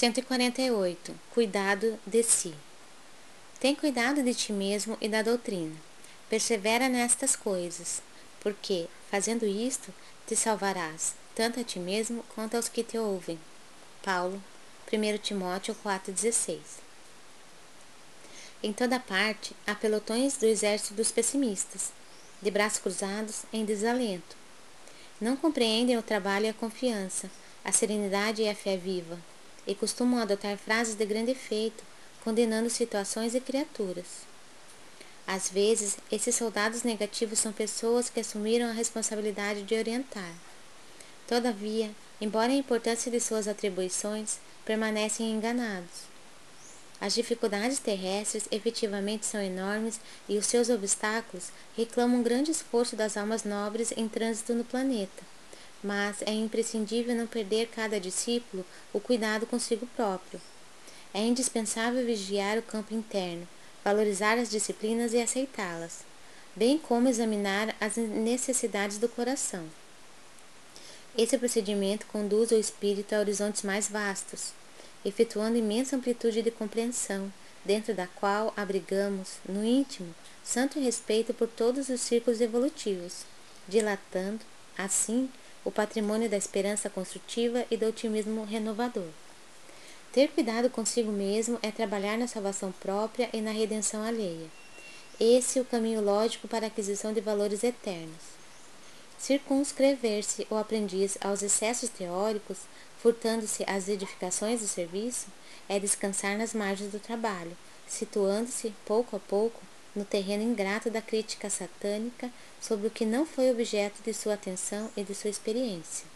148. Cuidado de si. Tem cuidado de ti mesmo e da doutrina. Persevera nestas coisas, porque, fazendo isto, te salvarás, tanto a ti mesmo quanto aos que te ouvem. Paulo, 1 Timóteo 4,16 Em toda parte há pelotões do exército dos pessimistas, de braços cruzados em desalento. Não compreendem o trabalho e a confiança, a serenidade e a fé viva e costumam adotar frases de grande efeito, condenando situações e criaturas. Às vezes, esses soldados negativos são pessoas que assumiram a responsabilidade de orientar. Todavia, embora a importância de suas atribuições, permanecem enganados. As dificuldades terrestres efetivamente são enormes e os seus obstáculos reclamam um grande esforço das almas nobres em trânsito no planeta mas é imprescindível não perder cada discípulo o cuidado consigo próprio. É indispensável vigiar o campo interno, valorizar as disciplinas e aceitá-las, bem como examinar as necessidades do coração. Esse procedimento conduz o espírito a horizontes mais vastos, efetuando imensa amplitude de compreensão, dentro da qual abrigamos, no íntimo, santo respeito por todos os círculos evolutivos, dilatando, assim, o patrimônio da esperança construtiva e do otimismo renovador. Ter cuidado consigo mesmo é trabalhar na salvação própria e na redenção alheia. Esse é o caminho lógico para a aquisição de valores eternos. Circunscrever-se o aprendiz aos excessos teóricos, furtando-se às edificações do serviço, é descansar nas margens do trabalho, situando-se, pouco a pouco, no terreno ingrato da crítica satânica sobre o que não foi objeto de sua atenção e de sua experiência.